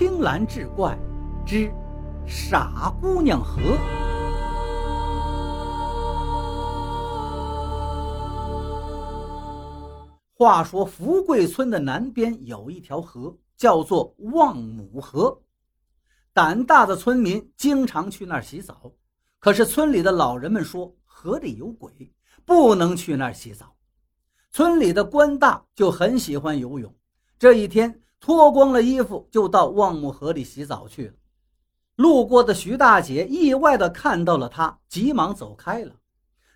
青蓝志怪之傻姑娘河。话说福贵村的南边有一条河，叫做望母河。胆大的村民经常去那儿洗澡，可是村里的老人们说河里有鬼，不能去那儿洗澡。村里的官大就很喜欢游泳，这一天脱光了衣服就到望母河里洗澡去了。路过的徐大姐意外地看到了他，急忙走开了。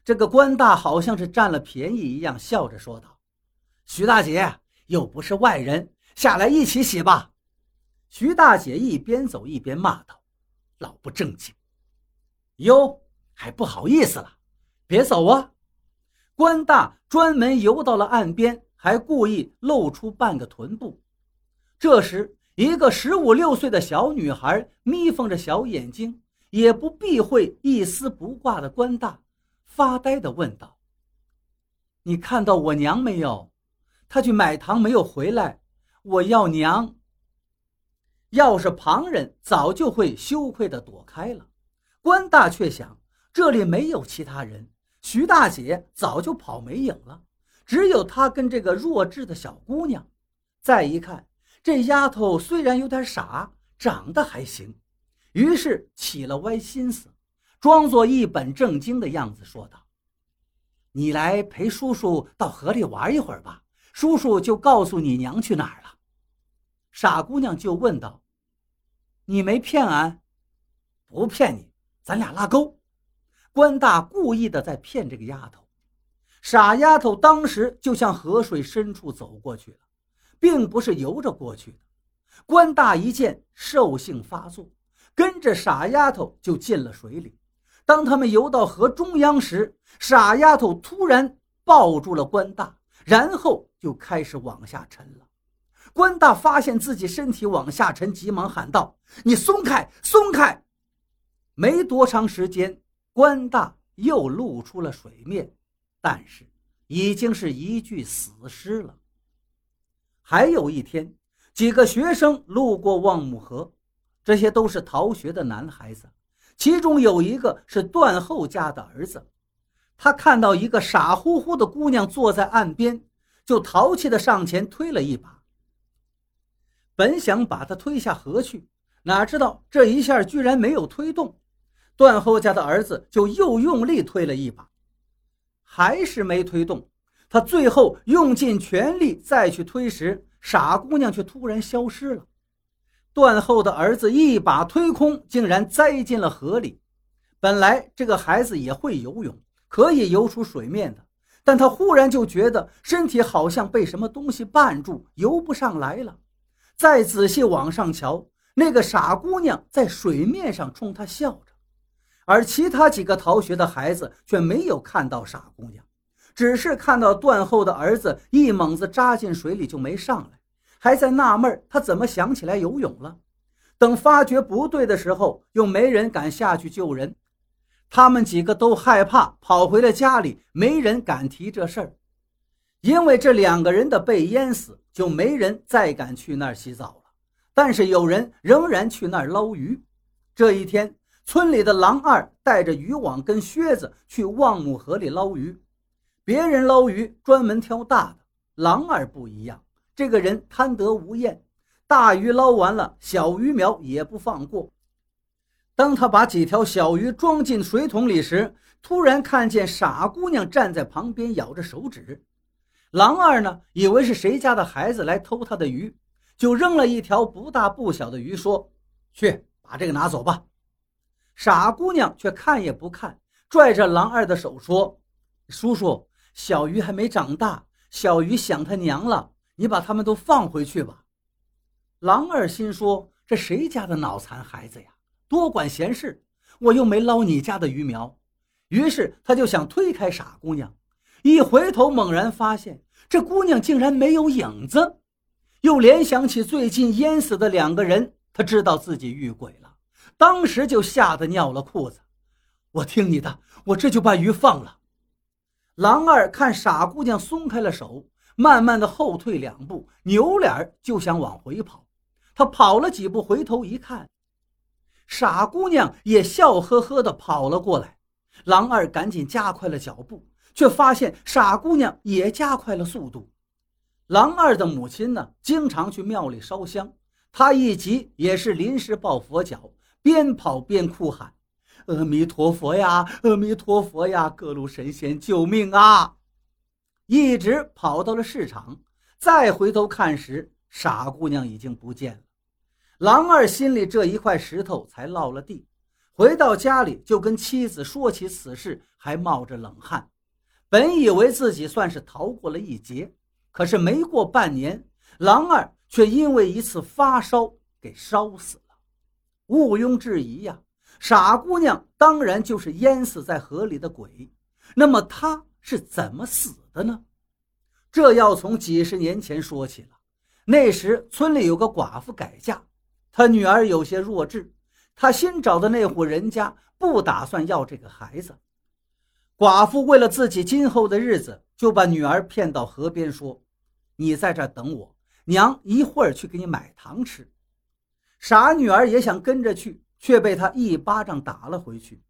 这个官大好像是占了便宜一样，笑着说道：“徐大姐又不是外人，下来一起洗吧。”徐大姐一边走一边骂道：“老不正经！哟，还不好意思了，别走啊！”官大专门游到了岸边，还故意露出半个臀部。这时，一个十五六岁的小女孩眯缝着小眼睛，也不避讳一丝不挂的官大，发呆地问道：“你看到我娘没有？她去买糖没有回来？我要娘。”要是旁人，早就会羞愧地躲开了。官大却想，这里没有其他人。徐大姐早就跑没影了，只有她跟这个弱智的小姑娘。再一看，这丫头虽然有点傻，长得还行，于是起了歪心思，装作一本正经的样子说道：“你来陪叔叔到河里玩一会儿吧，叔叔就告诉你娘去哪儿了。”傻姑娘就问道：“你没骗俺？不骗你，咱俩拉钩。”官大故意的在骗这个丫头，傻丫头当时就向河水深处走过去了，并不是游着过去的。官大一见，兽性发作，跟着傻丫头就进了水里。当他们游到河中央时，傻丫头突然抱住了官大，然后就开始往下沉了。官大发现自己身体往下沉，急忙喊道：“你松开，松开！”没多长时间。官大又露出了水面，但是已经是一具死尸了。还有一天，几个学生路过望母河，这些都是逃学的男孩子，其中有一个是段后家的儿子。他看到一个傻乎乎的姑娘坐在岸边，就淘气的上前推了一把，本想把她推下河去，哪知道这一下居然没有推动。段后家的儿子就又用力推了一把，还是没推动。他最后用尽全力再去推时，傻姑娘却突然消失了。断后的儿子一把推空，竟然栽进了河里。本来这个孩子也会游泳，可以游出水面的，但他忽然就觉得身体好像被什么东西绊住，游不上来了。再仔细往上瞧，那个傻姑娘在水面上冲他笑着。而其他几个逃学的孩子却没有看到傻姑娘，只是看到断后的儿子一猛子扎进水里就没上来，还在纳闷他怎么想起来游泳了。等发觉不对的时候，又没人敢下去救人，他们几个都害怕，跑回了家里，没人敢提这事儿。因为这两个人的被淹死，就没人再敢去那儿洗澡了。但是有人仍然去那儿捞鱼。这一天。村里的狼二带着渔网跟靴子去望母河里捞鱼，别人捞鱼专门挑大的，狼二不一样，这个人贪得无厌，大鱼捞完了，小鱼苗也不放过。当他把几条小鱼装进水桶里时，突然看见傻姑娘站在旁边咬着手指。狼二呢，以为是谁家的孩子来偷他的鱼，就扔了一条不大不小的鱼，说：“去把这个拿走吧。”傻姑娘却看也不看，拽着狼二的手说：“叔叔，小鱼还没长大，小鱼想他娘了，你把他们都放回去吧。”狼二心说：“这谁家的脑残孩子呀，多管闲事！我又没捞你家的鱼苗。”于是他就想推开傻姑娘，一回头猛然发现这姑娘竟然没有影子，又联想起最近淹死的两个人，他知道自己遇鬼了。当时就吓得尿了裤子，我听你的，我这就把鱼放了。狼二看傻姑娘松开了手，慢慢的后退两步，扭脸就想往回跑。他跑了几步，回头一看，傻姑娘也笑呵呵的跑了过来。狼二赶紧加快了脚步，却发现傻姑娘也加快了速度。狼二的母亲呢，经常去庙里烧香，她一急也是临时抱佛脚，边跑边哭喊：“阿弥陀佛呀，阿弥陀佛呀，各路神仙救命啊！”一直跑到了市场，再回头看时，傻姑娘已经不见了。狼二心里这一块石头才落了地。回到家里，就跟妻子说起此事，还冒着冷汗。本以为自己算是逃过了一劫，可是没过半年，狼二却因为一次发烧给烧死了。毋庸置疑呀，傻姑娘当然就是淹死在河里的鬼。那么她是怎么死的呢？这要从几十年前说起了。那时村里有个寡妇改嫁，她女儿有些弱智。她新找的那户人家不打算要这个孩子，寡妇为了自己今后的日子，就把女儿骗到河边，说：“你在这等我，娘一会儿去给你买糖吃。”傻女儿也想跟着去，却被他一巴掌打了回去。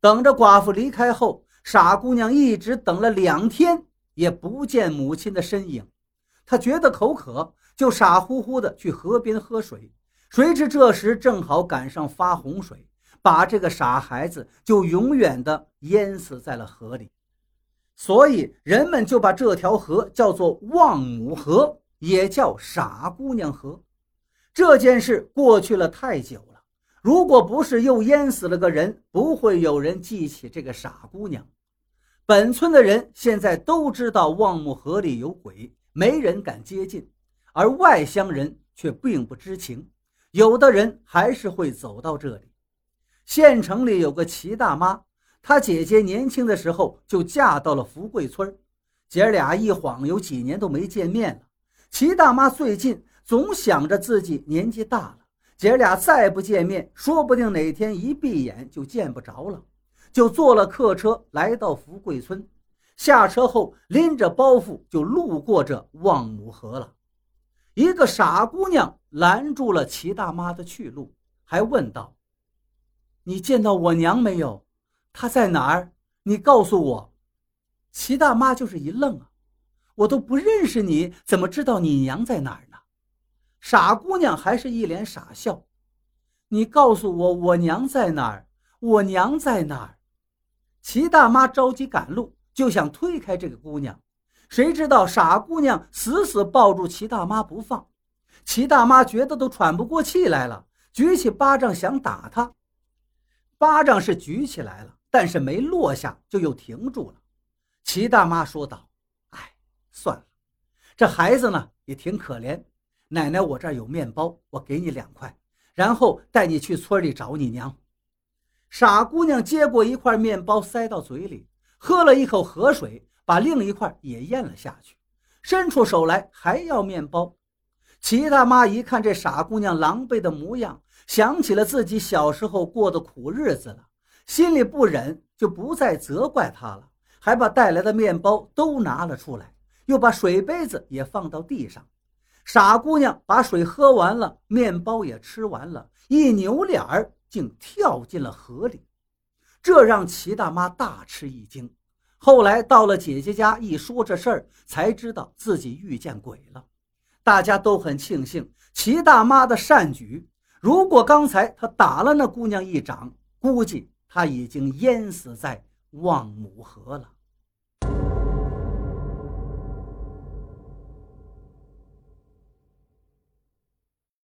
等着寡妇离开后，傻姑娘一直等了两天，也不见母亲的身影。她觉得口渴，就傻乎乎的去河边喝水。谁知这时正好赶上发洪水，把这个傻孩子就永远的淹死在了河里，所以人们就把这条河叫做望母河，也叫傻姑娘河。这件事过去了太久了，如果不是又淹死了个人，不会有人记起这个傻姑娘。本村的人现在都知道望母河里有鬼，没人敢接近，而外乡人却并不知情。有的人还是会走到这里。县城里有个齐大妈，她姐姐年轻的时候就嫁到了福贵村，姐俩一晃有几年都没见面了。齐大妈最近总想着自己年纪大了，姐俩再不见面，说不定哪天一闭眼就见不着了，就坐了客车来到福贵村，下车后拎着包袱就路过这望母河了。一个傻姑娘拦住了齐大妈的去路，还问道：“你见到我娘没有？她在哪儿？你告诉我。”齐大妈就是一愣啊，我都不认识你，怎么知道你娘在哪儿呢？傻姑娘还是一脸傻笑：“你告诉我，我娘在哪儿？我娘在哪儿？”齐大妈着急赶路，就想推开这个姑娘。谁知道傻姑娘死死抱住齐大妈不放，齐大妈觉得都喘不过气来了，举起巴掌想打她。巴掌是举起来了，但是没落下，就又停住了。齐大妈说道：“哎，算了，这孩子呢也挺可怜。奶奶，我这儿有面包，我给你两块，然后带你去村里找你娘。”傻姑娘接过一块面包，塞到嘴里，喝了一口河水。把另一块也咽了下去，伸出手来还要面包。齐大妈一看这傻姑娘狼狈的模样，想起了自己小时候过的苦日子了，心里不忍，就不再责怪她了，还把带来的面包都拿了出来，又把水杯子也放到地上。傻姑娘把水喝完了，面包也吃完了，一扭脸儿竟跳进了河里，这让齐大妈大吃一惊。后来到了姐姐家，一说这事儿，才知道自己遇见鬼了。大家都很庆幸齐大妈的善举。如果刚才她打了那姑娘一掌，估计她已经淹死在望母河了。